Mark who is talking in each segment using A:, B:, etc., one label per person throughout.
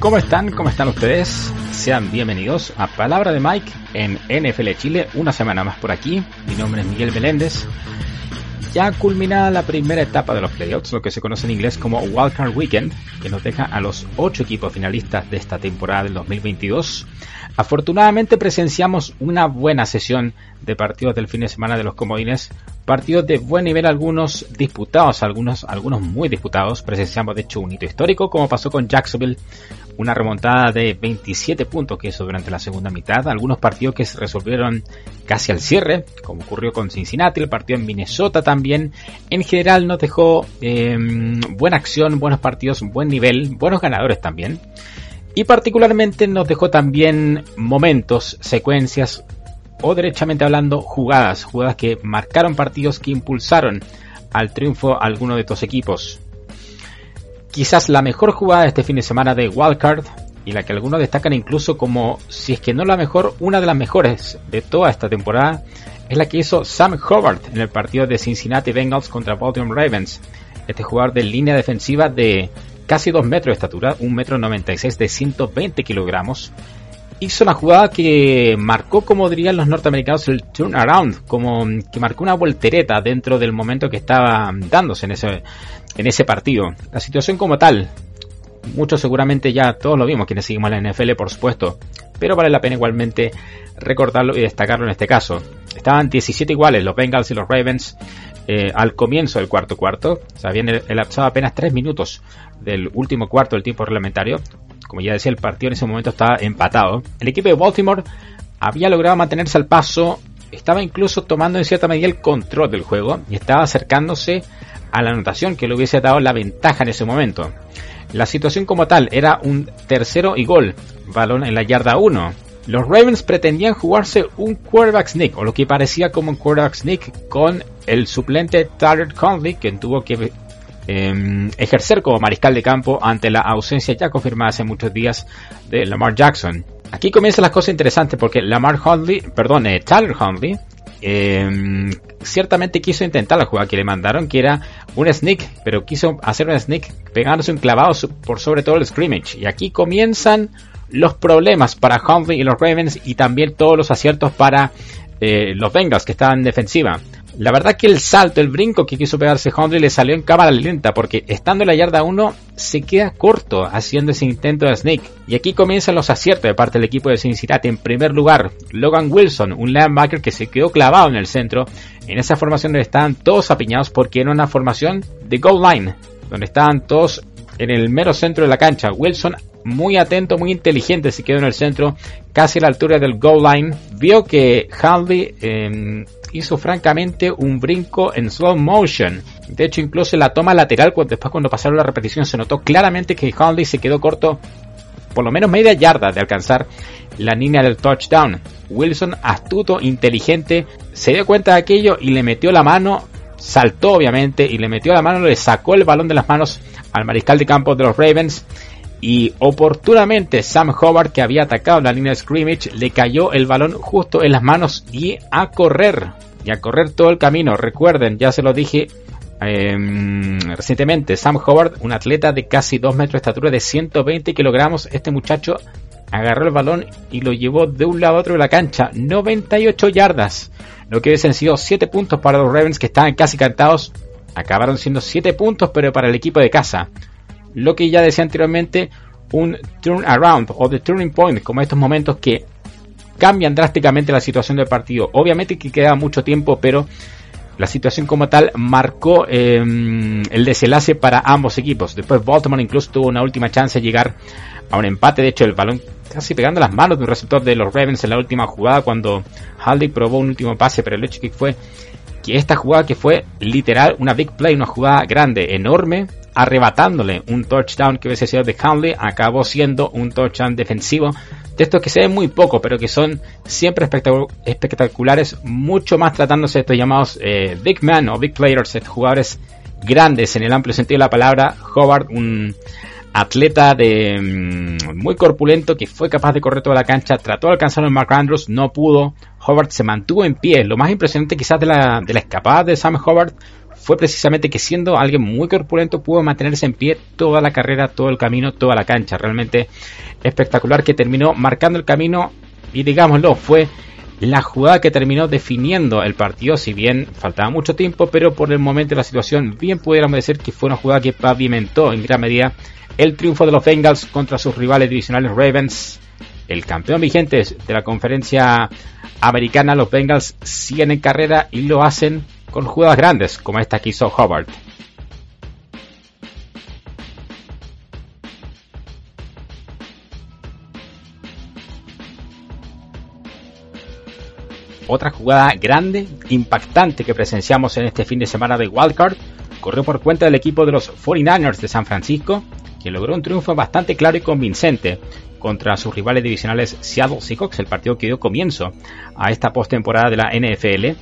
A: ¿Cómo están? ¿Cómo están ustedes? Sean bienvenidos a Palabra de Mike en NFL Chile, una semana más por aquí. Mi nombre es Miguel Meléndez. Ya culminada la primera etapa de los playoffs, lo que se conoce en inglés como Wildcard Weekend, que nos deja a los ocho equipos finalistas de esta temporada del 2022. Afortunadamente presenciamos una buena sesión de partidos del fin de semana de los comodines, partidos de buen nivel, algunos disputados, algunos, algunos muy disputados. Presenciamos de hecho un hito histórico, como pasó con Jacksonville, una remontada de 27 puntos que hizo durante la segunda mitad, algunos partidos que se resolvieron casi al cierre, como ocurrió con Cincinnati, el partido en Minnesota también. En general nos dejó eh, buena acción, buenos partidos, buen nivel, buenos ganadores también. Y particularmente nos dejó también momentos, secuencias o derechamente hablando jugadas, jugadas que marcaron partidos que impulsaron al triunfo a alguno de estos equipos. Quizás la mejor jugada de este fin de semana de Wildcard y la que algunos destacan incluso como, si es que no la mejor, una de las mejores de toda esta temporada, es la que hizo Sam Hobart en el partido de Cincinnati Bengals contra Baltimore Ravens. Este jugador de línea defensiva de casi 2 metros de estatura, 1 metro 96 de 120 kilogramos, hizo una jugada que marcó, como dirían los norteamericanos, el turnaround, como que marcó una voltereta dentro del momento que estaba dándose en ese, en ese partido. La situación como tal, muchos seguramente ya todos lo vimos, quienes seguimos la NFL, por supuesto, pero vale la pena igualmente recordarlo y destacarlo en este caso. Estaban 17 iguales los Bengals y los Ravens eh, al comienzo del cuarto cuarto. Se habían elapsado apenas 3 minutos del último cuarto del tiempo reglamentario. Como ya decía, el partido en ese momento estaba empatado. El equipo de Baltimore había logrado mantenerse al paso. Estaba incluso tomando en cierta medida el control del juego y estaba acercándose a la anotación que le hubiese dado la ventaja en ese momento. La situación como tal era un tercero y gol, balón en la yarda 1. Los Ravens pretendían jugarse un quarterback sneak, o lo que parecía como un quarterback sneak, con el suplente Tyler Conley, quien tuvo que eh, ejercer como mariscal de campo ante la ausencia ya confirmada hace muchos días de Lamar Jackson. Aquí comienzan las cosas interesantes porque Lamar Hundley, perdón, eh, Tyler Hundley, eh, ciertamente quiso intentar la jugada que le mandaron, que era un sneak, pero quiso hacer un sneak pegándose un clavado por sobre todo el scrimmage. Y aquí comienzan los problemas para Hundley y los Ravens y también todos los aciertos para eh, los Bengals que estaban en defensiva. La verdad que el salto, el brinco que quiso pegarse Hundley le salió en cámara lenta porque estando en la yarda 1 se queda corto haciendo ese intento de snake. Y aquí comienzan los aciertos de parte del equipo de Cincinnati. En primer lugar, Logan Wilson, un linebacker que se quedó clavado en el centro. En esa formación estaban todos apiñados porque era una formación de goal line, donde estaban todos en el mero centro de la cancha. Wilson muy atento, muy inteligente, se quedó en el centro, casi a la altura del goal line. Vio que Hundley eh, hizo francamente un brinco en slow motion. De hecho, incluso en la toma lateral, después cuando pasaron la repetición, se notó claramente que Hundley se quedó corto por lo menos media yarda de alcanzar la línea del touchdown. Wilson, astuto, inteligente, se dio cuenta de aquello y le metió la mano, saltó obviamente y le metió la mano, le sacó el balón de las manos al mariscal de campo de los Ravens y oportunamente Sam Hobart que había atacado la línea de scrimmage le cayó el balón justo en las manos y a correr y a correr todo el camino. Recuerden ya se lo dije eh, recientemente Sam Hobart un atleta de casi 2 metros de estatura de 120 kilogramos este muchacho agarró el balón y lo llevó de un lado a otro de la cancha 98 yardas lo que hubiesen sido 7 puntos para los Ravens que estaban casi cantados acabaron siendo 7 puntos pero para el equipo de casa lo que ya decía anteriormente, un turn around o the turning point, como estos momentos que cambian drásticamente la situación del partido. Obviamente que queda mucho tiempo, pero la situación como tal marcó em, el desenlace para ambos equipos. Después Baltimore incluso tuvo una última chance de llegar a un empate. De hecho, el balón casi pegando las manos de un receptor de los Ravens en la última jugada cuando Haldy probó un último pase, pero el hecho que fue que esta jugada que fue literal una big play, una jugada grande, enorme, arrebatándole un touchdown que hubiese sido de Handley, acabó siendo un touchdown defensivo. De estos que se ven muy poco, pero que son siempre espectaculares, mucho más tratándose de estos llamados eh, big men o big players, estos jugadores grandes en el amplio sentido de la palabra. Howard, un atleta de mm, muy corpulento que fue capaz de correr toda la cancha, trató de alcanzar a Mark Andrews, no pudo. Howard se mantuvo en pie. Lo más impresionante quizás de la, de la escapada de Sam Howard fue precisamente que siendo alguien muy corpulento pudo mantenerse en pie toda la carrera, todo el camino, toda la cancha. Realmente espectacular que terminó marcando el camino y digámoslo, fue la jugada que terminó definiendo el partido, si bien faltaba mucho tiempo, pero por el momento de la situación bien pudiéramos decir que fue una jugada que pavimentó en gran medida el triunfo de los Bengals contra sus rivales divisionales Ravens. El campeón vigente de la conferencia americana, los Bengals siguen en carrera y lo hacen con jugadas grandes como esta que hizo Howard. Otra jugada grande, impactante que presenciamos en este fin de semana de Wildcard corrió por cuenta del equipo de los 49ers de San Francisco, que logró un triunfo bastante claro y convincente contra sus rivales divisionales Seattle Seahawks, el partido que dio comienzo a esta postemporada de la NFL.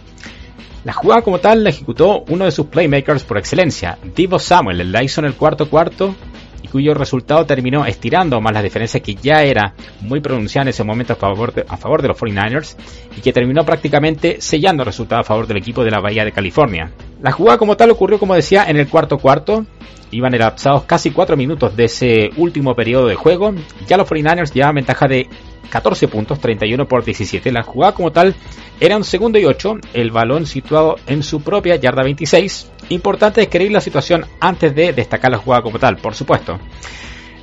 A: La jugada como tal la ejecutó uno de sus playmakers por excelencia, Divo Samuel, la hizo en el cuarto cuarto y cuyo resultado terminó estirando más las diferencias que ya era muy pronunciada en ese momento a favor, de, los 49ers y que terminó prácticamente sellando el resultado a favor del equipo de la Bahía de California. La jugada como tal ocurrió, como decía, en el cuarto cuarto. Iban elapsados casi 4 minutos de ese último periodo de juego. Ya los 49ers llevaban ventaja de 14 puntos, 31 por 17. La jugada como tal era un segundo y 8, el balón situado en su propia yarda 26. Importante describir la situación antes de destacar la jugada como tal, por supuesto.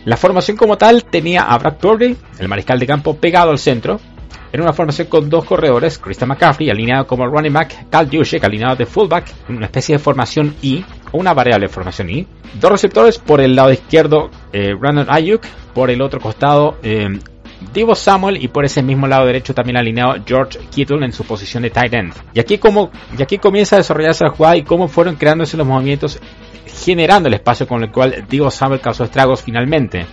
A: La formación como tal tenía a Brad Purdy, el mariscal de campo, pegado al centro. Era una formación con dos corredores, Christian McCaffrey alineado como running back, Cal Juszczyk alineado de fullback, una especie de formación I, o una variable de formación I. Dos receptores por el lado izquierdo, eh, Brandon Ayuk, por el otro costado, eh, Divo Samuel y por ese mismo lado derecho también alineado George Kittle en su posición de tight end. Y aquí, como, y aquí comienza a desarrollarse la jugada y cómo fueron creándose los movimientos generando el espacio con el cual Divo Samuel causó estragos finalmente.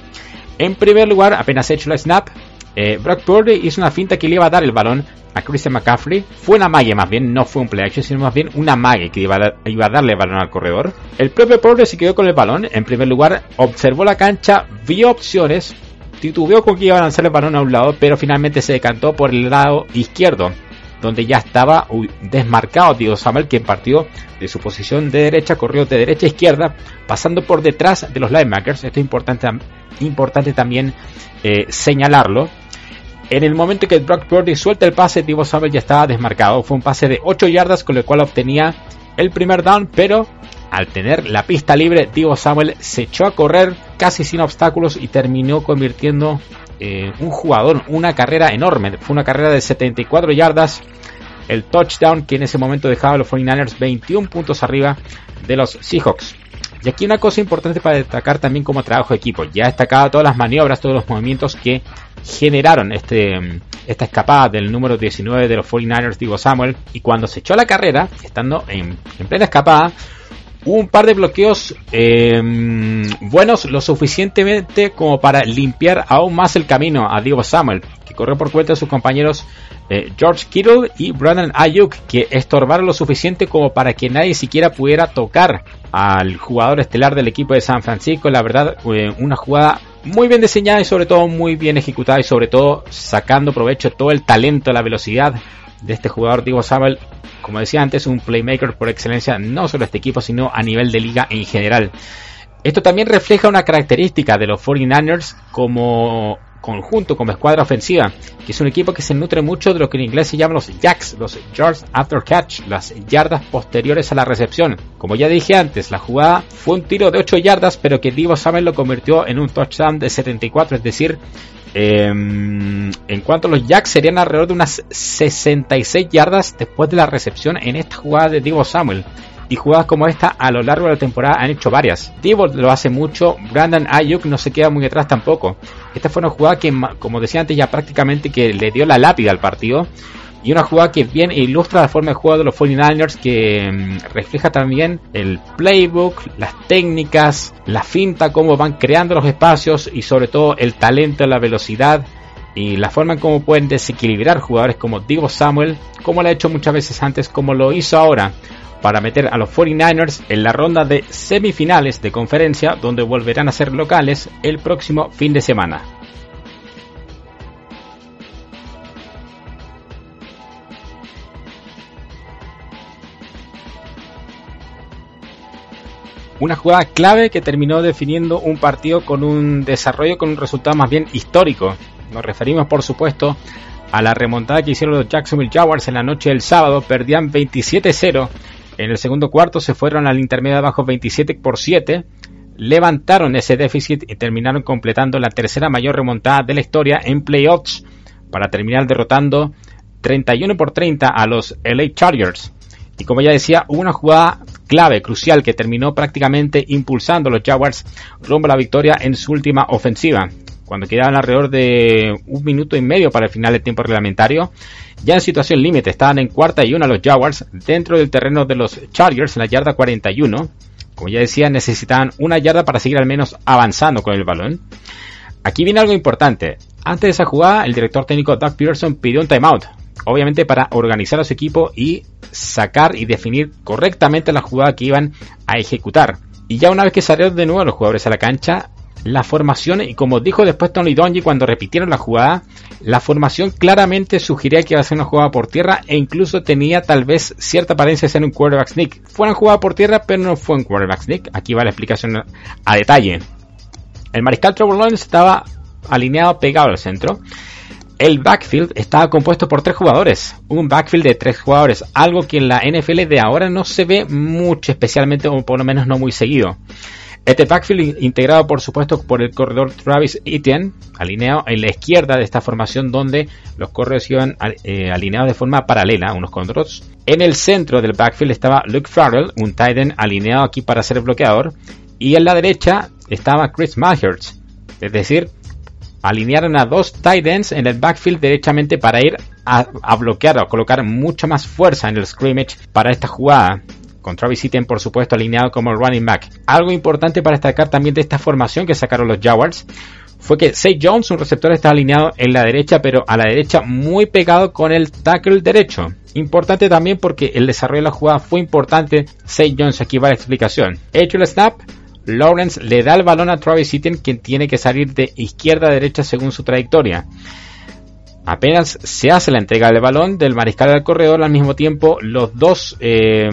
A: En primer lugar, apenas hecho la snap, eh, Brock Purdy hizo una finta que le iba a dar el balón a Christian McCaffrey. Fue una magia más bien, no fue un play action, sino más bien una magia que iba a, iba a darle el balón al corredor. El propio Purdy se quedó con el balón. En primer lugar, observó la cancha, vio opciones, titubeó con que iba a lanzar el balón a un lado, pero finalmente se decantó por el lado izquierdo, donde ya estaba desmarcado Diego Samuel, quien partió de su posición de derecha, corrió de derecha a izquierda, pasando por detrás de los linebackers. Esto es importante, importante también eh, señalarlo. En el momento que Brock Purdy suelta el pase, Divo Samuel ya estaba desmarcado. Fue un pase de 8 yardas con el cual obtenía el primer down, pero al tener la pista libre, Divo Samuel se echó a correr casi sin obstáculos y terminó convirtiendo eh, un jugador, una carrera enorme. Fue una carrera de 74 yardas. El touchdown que en ese momento dejaba a los 49ers 21 puntos arriba de los Seahawks. Y aquí una cosa importante para destacar también como trabajo de equipo. Ya destacaba todas las maniobras, todos los movimientos que generaron este, esta escapada del número 19 de los 49ers, Divo Samuel. Y cuando se echó a la carrera, estando en, en plena escapada, un par de bloqueos eh, buenos lo suficientemente como para limpiar aún más el camino a Diego Samuel, que corrió por cuenta de sus compañeros eh, George Kittle y Brandon Ayuk, que estorbaron lo suficiente como para que nadie siquiera pudiera tocar al jugador estelar del equipo de San Francisco. La verdad, eh, una jugada muy bien diseñada y sobre todo muy bien ejecutada y sobre todo sacando provecho todo el talento, la velocidad de este jugador Diego Samuel como decía antes, un playmaker por excelencia, no solo este equipo, sino a nivel de liga en general. Esto también refleja una característica de los 49ers como conjunto, como escuadra ofensiva, que es un equipo que se nutre mucho de lo que en inglés se llaman los jacks, los yards after catch, las yardas posteriores a la recepción. Como ya dije antes, la jugada fue un tiro de 8 yardas, pero que Divo Samuel lo convirtió en un touchdown de 74, es decir, Em, en cuanto a los Jacks, serían alrededor de unas 66 yardas después de la recepción en esta jugada de Divo Samuel. Y jugadas como esta a lo largo de la temporada han hecho varias. Divo lo hace mucho, Brandon Ayuk no se queda muy atrás tampoco. Esta fue una jugada que, como decía antes, ya prácticamente que le dio la lápida al partido. Y una jugada que bien ilustra la forma de juego de los 49ers, que mm, refleja también el playbook, las técnicas, la finta, cómo van creando los espacios y sobre todo el talento, la velocidad y la forma en cómo pueden desequilibrar jugadores como Divo Samuel, como lo ha hecho muchas veces antes, como lo hizo ahora para meter a los 49ers en la ronda de semifinales de conferencia donde volverán a ser locales el próximo fin de semana. Una jugada clave que terminó definiendo un partido con un desarrollo con un resultado más bien histórico. Nos referimos, por supuesto, a la remontada que hicieron los Jacksonville Jaguars en la noche del sábado. Perdían 27-0. En el segundo cuarto se fueron al intermedio abajo 27 por 7. Levantaron ese déficit y terminaron completando la tercera mayor remontada de la historia en playoffs para terminar derrotando 31 por 30 a los LA Chargers. Y como ya decía, una jugada clave, crucial, que terminó prácticamente impulsando a los Jaguars rumbo la victoria en su última ofensiva. Cuando quedaban alrededor de un minuto y medio para el final del tiempo reglamentario, ya en situación límite estaban en cuarta y una los Jaguars dentro del terreno de los Chargers en la yarda 41. Como ya decía, necesitaban una yarda para seguir al menos avanzando con el balón. Aquí viene algo importante. Antes de esa jugada, el director técnico Doug Peterson pidió un timeout, obviamente para organizar a su equipo y sacar y definir correctamente la jugada que iban a ejecutar. Y ya una vez que salieron de nuevo los jugadores a la cancha, la formación, y como dijo después Tony Donji cuando repitieron la jugada, la formación claramente sugería que iba a ser una jugada por tierra e incluso tenía tal vez cierta apariencia de ser un quarterback sneak. Fue una jugada por tierra, pero no fue un quarterback sneak. Aquí va la explicación a detalle. El mariscal Trevor Lawrence estaba alineado pegado al centro el backfield estaba compuesto por tres jugadores. Un backfield de tres jugadores. Algo que en la NFL de ahora no se ve mucho, especialmente o por lo menos no muy seguido. Este backfield integrado por supuesto por el corredor Travis Etienne, alineado en la izquierda de esta formación donde los corredores iban eh, alineados de forma paralela unos con otros. En el centro del backfield estaba Luke Farrell, un tight end alineado aquí para ser bloqueador. Y en la derecha estaba Chris Mahertz, es decir, alinearon a dos tight ends en el backfield derechamente para ir a, bloquear o colocar mucha más fuerza en el scrimmage para esta jugada. Con Travis por supuesto, alineado como running back. Algo importante para destacar también de esta formación que sacaron los Jaguars fue que Say Jones, un receptor, está alineado en la derecha, pero a la derecha muy pegado con el tackle derecho. Importante también porque el desarrollo de la jugada fue importante. Say Jones, aquí va la explicación. Hecho el snap, Lawrence le da el balón a Travis Etienne, quien tiene que salir de izquierda a derecha según su trayectoria. Apenas se hace la entrega del balón del mariscal al corredor, al mismo tiempo los dos eh,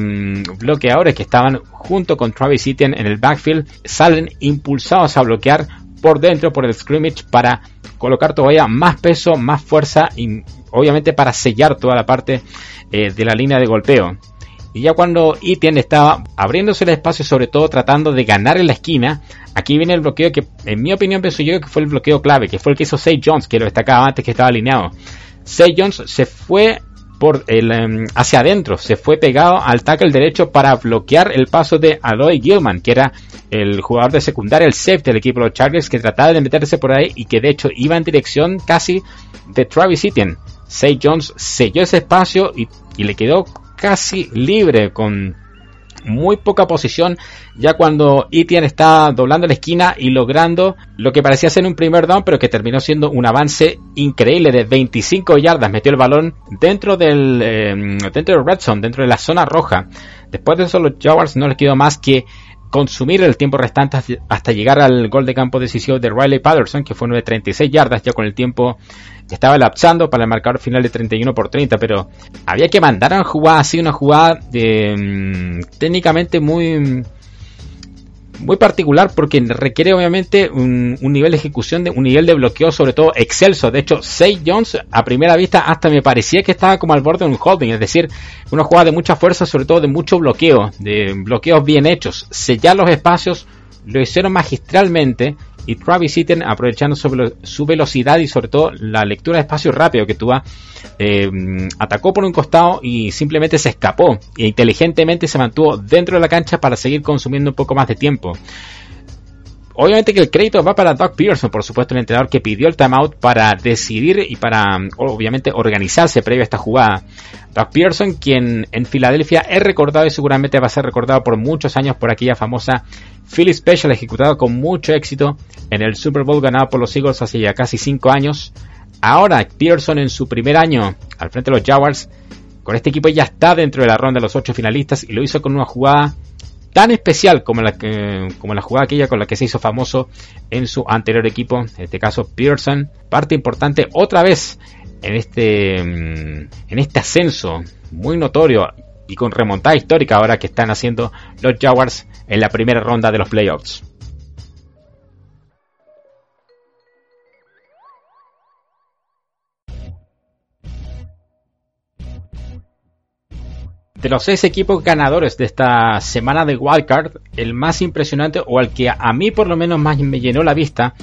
A: bloqueadores que estaban junto con Travis Etienne en el backfield salen impulsados a bloquear por dentro por el scrimmage para colocar todavía más peso, más fuerza y obviamente para sellar toda la parte eh, de la línea de golpeo. Y ya cuando Etienne estaba abriéndose el espacio, sobre todo tratando de ganar en la esquina, aquí viene el bloqueo que, en mi opinión, pienso yo que fue el bloqueo clave, que fue el que hizo Say Jones, que lo destacaba antes que estaba alineado. Say Jones se fue por el, em, hacia adentro, se fue pegado al tackle derecho para bloquear el paso de Aloy Gilman, que era el jugador de secundaria, el safety del equipo de los Chargers, que trataba de meterse por ahí y que de hecho iba en dirección casi de Travis Etienne. Say Jones selló ese espacio y, y le quedó casi libre con muy poca posición ya cuando Etienne está doblando la esquina y logrando lo que parecía ser un primer down pero que terminó siendo un avance increíble de 25 yardas. Metió el balón dentro del em, dentro del red zone dentro de la zona roja. Después de eso los Jaguars no les quedó más que consumir el tiempo restante hasta llegar al gol de campo decisivo de Riley Patterson que fue de 36 yardas ya con el tiempo estaba lapsando para el marcador final de 31 por 30, pero había que mandar a jugar así, una jugada de, mm, técnicamente muy muy particular porque requiere obviamente un, nivel de ejecución, de, un nivel de bloqueo sobre todo excelso. De hecho, Say Jones a primera vista hasta me parecía que estaba como al borde de un holding, es decir, una jugada de mucha fuerza, sobre todo de mucho bloqueo, de bloqueos bien hechos. Sellar los espacios lo hicieron magistralmente y Travis Etienne aprovechando su, velocidad y sobre todo la lectura de espacio rápido que tuvo, eh, atacó por un costado y simplemente se escapó e inteligentemente se mantuvo dentro de la cancha para seguir consumiendo un poco más de tiempo. Obviamente que el crédito va para Doug Pearson, por supuesto, el entrenador que pidió el timeout para decidir y para, obviamente, organizarse previo a esta jugada. Doug Pearson, quien en Filadelfia es recordado y seguramente va a ser recordado por muchos años por aquella famosa Philly Special ejecutado con mucho éxito en el Super Bowl ganado por los Eagles hace ya casi 5 años. Ahora Pearson en su primer año al frente de los Jaguars, con este equipo ya está dentro de la ronda de los 8 finalistas y lo hizo con una jugada tan especial como la, como la jugada aquella con la que se hizo famoso en su anterior equipo, en este caso Pearson, parte importante otra vez en este, mm, en este ascenso muy notorio y con remontada histórica ahora que están haciendo los Jaguars en la primera ronda de los playoffs. De los seis equipos ganadores de esta semana de Wildcard, el más impresionante o el que a mí por lo menos más me llenó la vista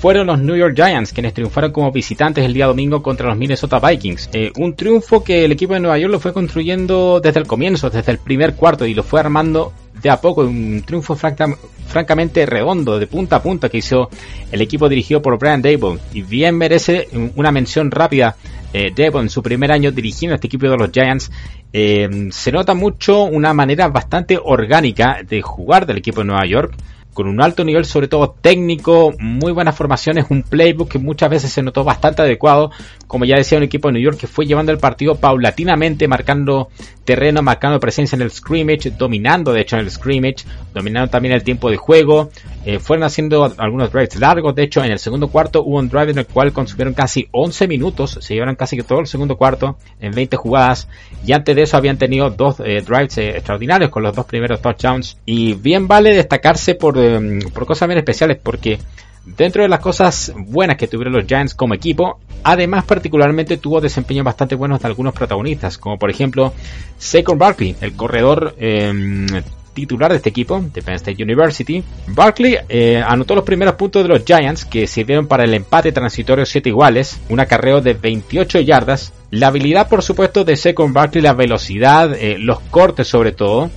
A: fueron los New York Giants, quienes triunfaron como visitantes el día domingo contra los Minnesota Vikings. Eh, un triunfo que el equipo de Nueva York lo fue construyendo desde el comienzo, desde el primer cuarto, y lo fue armando de a poco. Un triunfo francamente redondo, de punta a punta, que hizo el equipo dirigido por Brian Dable. Y bien merece una mención rápida eh, Debo en su primer año dirigiendo este equipo de los Giants, eh, se nota mucho una manera bastante orgánica de jugar del equipo de Nueva York con un alto nivel, sobre todo técnico, muy buenas formaciones, un playbook que muchas veces se notó bastante adecuado, como ya decía un equipo de New York que fue llevando el partido paulatinamente, marcando terreno, marcando presencia en el scrimmage, dominando de hecho en el scrimmage, dominando también el tiempo de juego, eh, fueron haciendo algunos drives largos, de hecho en el segundo cuarto hubo un drive en el cual consumieron casi 11 minutos, se llevaron casi todo el segundo cuarto en 20 jugadas, y antes de eso habían tenido dos eh, drives eh, extraordinarios con los dos primeros touchdowns, y bien vale destacarse por Em, por cosas bien especiales porque dentro de las cosas buenas que tuvieron los Giants como equipo, además particularmente tuvo desempeños bastante buenos de algunos protagonistas, como por ejemplo Saquon Barkley, el corredor em, titular de este equipo, de Penn State University. Barkley eh, anotó los primeros puntos de los Giants que sirvieron para el empate transitorio 7 iguales, un acarreo de 28 yardas. La habilidad, por supuesto, de Saquon Barkley, la velocidad, eh, los cortes sobre todo,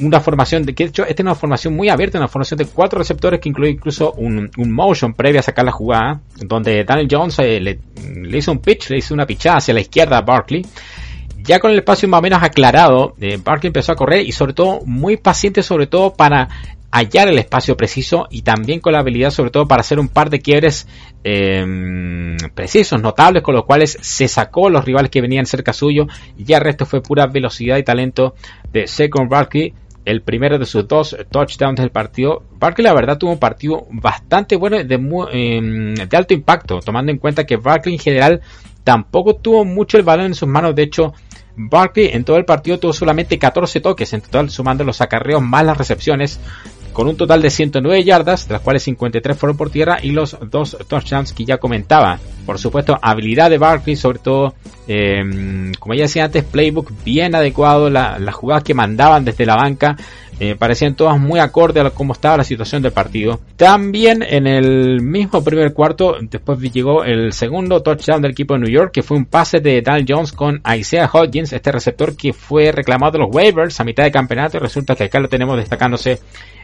A: una formación de que de hecho esta es una formación muy abierta, una formación de cuatro receptores que incluye incluso un, motion previo a sacar la jugada, donde Daniel Jones eh, le, hizo un pitch, le hizo una pichada hacia la izquierda a Barkley. Ya con el espacio más o menos aclarado, eh, Barkley empezó a correr y sobre todo muy paciente sobre todo para hallar el espacio preciso y también con la habilidad sobre todo para hacer un par de quiebres em, precisos, notables, con los cuales se sacó los rivales que venían cerca suyo y ya el resto fue pura velocidad y talento de Second Barkley el primero de sus dos touchdowns del partido. Barkley la verdad tuvo un partido bastante bueno de, em, de alto impacto, tomando en cuenta que Barkley en general tampoco tuvo mucho el balón en sus manos. De hecho, Barkley en todo el partido tuvo solamente 14 toques en total, sumando los acarreos más las recepciones con un total de 109 yardas, de las cuales 53 fueron por tierra y los dos touchdowns que ya comentaba. Por supuesto, habilidad de Barkley, sobre todo, em, como ya decía antes, playbook bien adecuado, las jugadas que mandaban desde la banca eh, parecían todas muy acorde a cómo estaba la situación del partido. También en el mismo primer cuarto, después llegó el segundo touchdown del equipo de New York, que fue un pase de Daniel Jones con Isaiah Hodgins, este receptor que fue reclamado de los waivers a mitad de campeonato y resulta que acá lo tenemos destacándose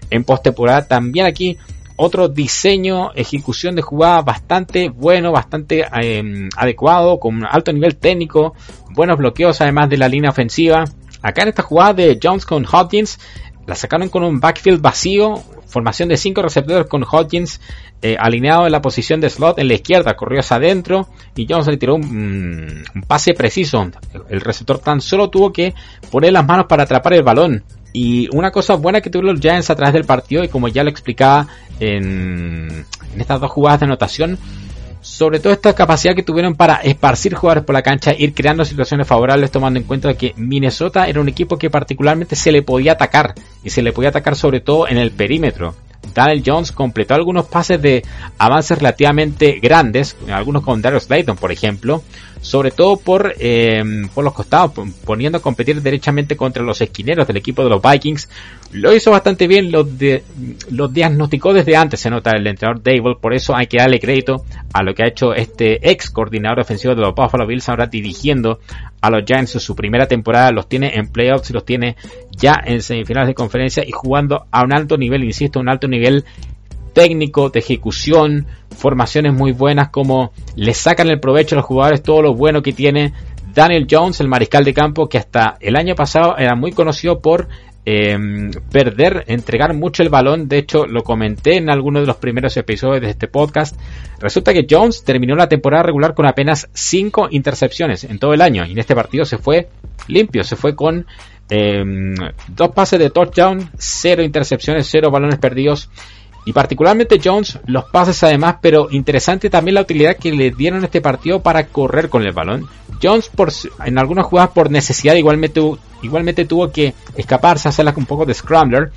A: en postemporada. También aquí otro diseño, ejecución de jugada bastante bueno, bastante em, adecuado, con alto nivel técnico, buenos bloqueos además de la línea ofensiva. Acá en esta jugada de Jones con Hodgins, la sacaron con un backfield vacío, formación de 5 receptores con Hodgins eh, alineado en la posición de slot en la izquierda, corrió hacia adentro y Jones le tiró un, pase preciso. El receptor tan solo tuvo que poner las manos para atrapar el balón. Y una cosa buena que tuvieron los Giants a través del partido, y como ya lo explicaba en, estas dos jugadas de anotación, sobre todo esta capacidad que tuvieron para esparcir jugadores por la cancha, ir creando situaciones favorables, tomando en cuenta que Minnesota era un equipo que particularmente se le podía atacar, y se le podía atacar sobre todo en el perímetro. Daniel Jones completó algunos pases de avances relativamente grandes, algunos con Darius Slayton, por ejemplo, sobre todo por, eh, por los costados, poniendo a competir derechamente contra los esquineros del equipo de los Vikings. Lo hizo bastante bien, los diagnosticó desde antes, se nota el entrenador Dable, por eso hay que darle crédito a lo que ha hecho este ex coordinador ofensivo de los Buffalo Bills, ahora dirigiendo a los Giants en su primera temporada, los tiene en playoffs y los tiene ya en semifinales de conferencia y jugando a un alto nivel, insisto, un alto nivel técnico, de ejecución, formaciones muy buenas, como le sacan el provecho a los jugadores todo lo bueno que tiene Daniel Jones, el mariscal de campo, que hasta el año pasado era muy conocido por eh, perder, entregar mucho el balón. De hecho, lo comenté en alguno de los primeros episodios de este podcast. Resulta que Jones terminó la temporada regular con apenas 5 intercepciones en todo el año. Y en este partido se fue limpio, se fue con eh, dos pases de touchdown, cero intercepciones, cero balones perdidos. Y particularmente Jones, los pases además, pero interesante también la utilidad que le dieron este partido para correr con el balón. Jones por, en algunas jugadas por necesidad igualmente, igualmente tuvo que escaparse, hacerlas un poco de scrambler.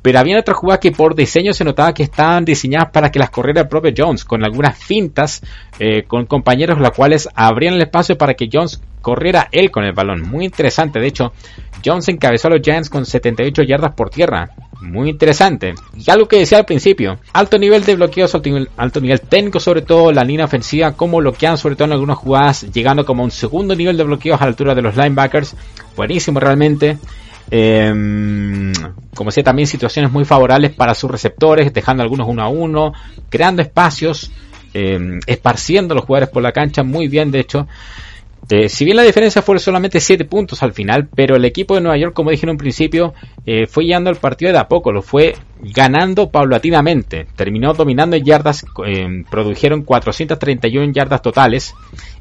A: Pero había otras jugadas que por diseño se notaba que estaban diseñadas para que las corriera el propio Jones, con algunas fintas, eh, con compañeros los cuales abrían el espacio para que Jones corriera él con el balón. Muy interesante, de hecho, Jones encabezó a los Giants con 78 yardas por tierra. Muy interesante. Y algo que decía al principio, alto nivel de bloqueos, alto nivel, técnico, sobre todo la línea ofensiva, como bloquean sobre todo en algunas jugadas, llegando como un segundo nivel de bloqueos a la altura de los linebackers. Buenísimo realmente. Eh, como decía, también situaciones muy favorables para sus receptores, dejando algunos uno a uno, creando espacios, eh, esparciendo los jugadores por la cancha muy bien, de hecho. Eh, si bien la diferencia fue solamente 7 puntos al final, pero el equipo de Nueva York, como dije en un principio, eh, fue guiando el partido de a poco, lo fue ganando paulatinamente. Terminó dominando en yardas, eh, produjeron 431 yardas totales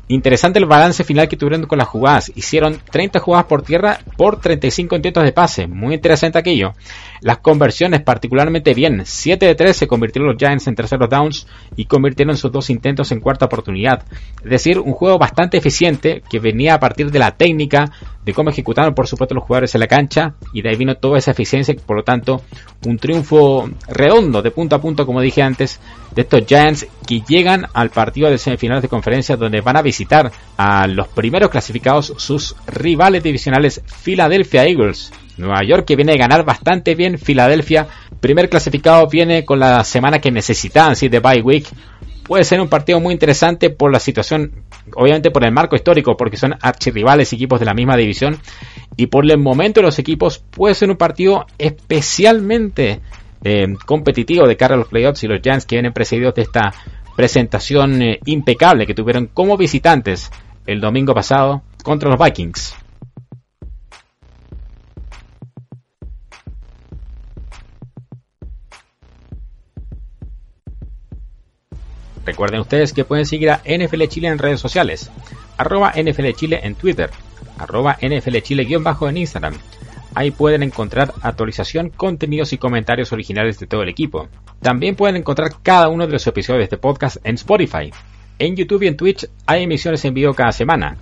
A: Interesante el balance final que tuvieron con las jugadas. Hicieron 30 jugadas por tierra por 35 intentos de pase. Muy interesante aquello. Las conversiones particularmente bien. 7 de 3 se convirtieron los Giants en terceros downs y convirtieron sus dos intentos en cuarta oportunidad. Es decir, un juego bastante eficiente que venía a partir de la técnica, de cómo ejecutaron por supuesto los jugadores en la cancha y de ahí vino toda esa eficiencia. Por lo tanto, un triunfo redondo de punto a punto como dije antes de estos Giants que llegan al partido de semifinales de conferencia donde van a visitar a los primeros clasificados, sus rivales divisionales Philadelphia Eagles. Nueva York que viene a ganar bastante bien, Philadelphia, primer clasificado viene con la semana que necesitaban, ¿sí? de bye week. Puede ser un partido muy interesante por la situación, obviamente por el marco histórico, porque son archirrivales equipos de la misma división. Y por el momento de los equipos, puede ser un partido especialmente eh, competitivo de cara a los playoffs y los Giants que vienen precedidos de esta presentación eh, impecable que tuvieron como visitantes el domingo pasado contra los Vikings. Recuerden ustedes que pueden seguir a NFL Chile en redes sociales, arroba NFL Chile en Twitter, arroba NFL Chile-en Instagram, Ahí pueden encontrar actualización, contenidos y comentarios originales de todo el equipo. También pueden encontrar cada uno de los episodios de este podcast en Spotify. En YouTube y en Twitch hay emisiones en vivo cada semana.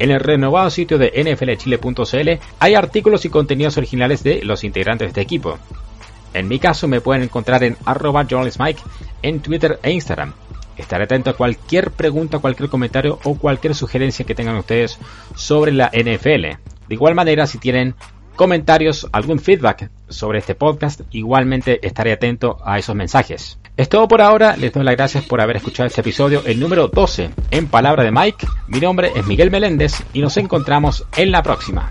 A: En el renovado sitio de nflchile.cl hay artículos y contenidos originales de los integrantes de este equipo. En mi caso me pueden encontrar en arroba en Twitter e Instagram. Estaré atento a cualquier pregunta, cualquier comentario o cualquier sugerencia que tengan ustedes sobre la NFL. De igual manera, si tienen comentarios, algún feedback sobre este podcast, igualmente estaré atento a esos mensajes. Es todo por ahora, les doy las gracias por haber escuchado este episodio, el número 12 en Palabra de Mike. Mi nombre es Miguel Meléndez y nos encontramos en la próxima.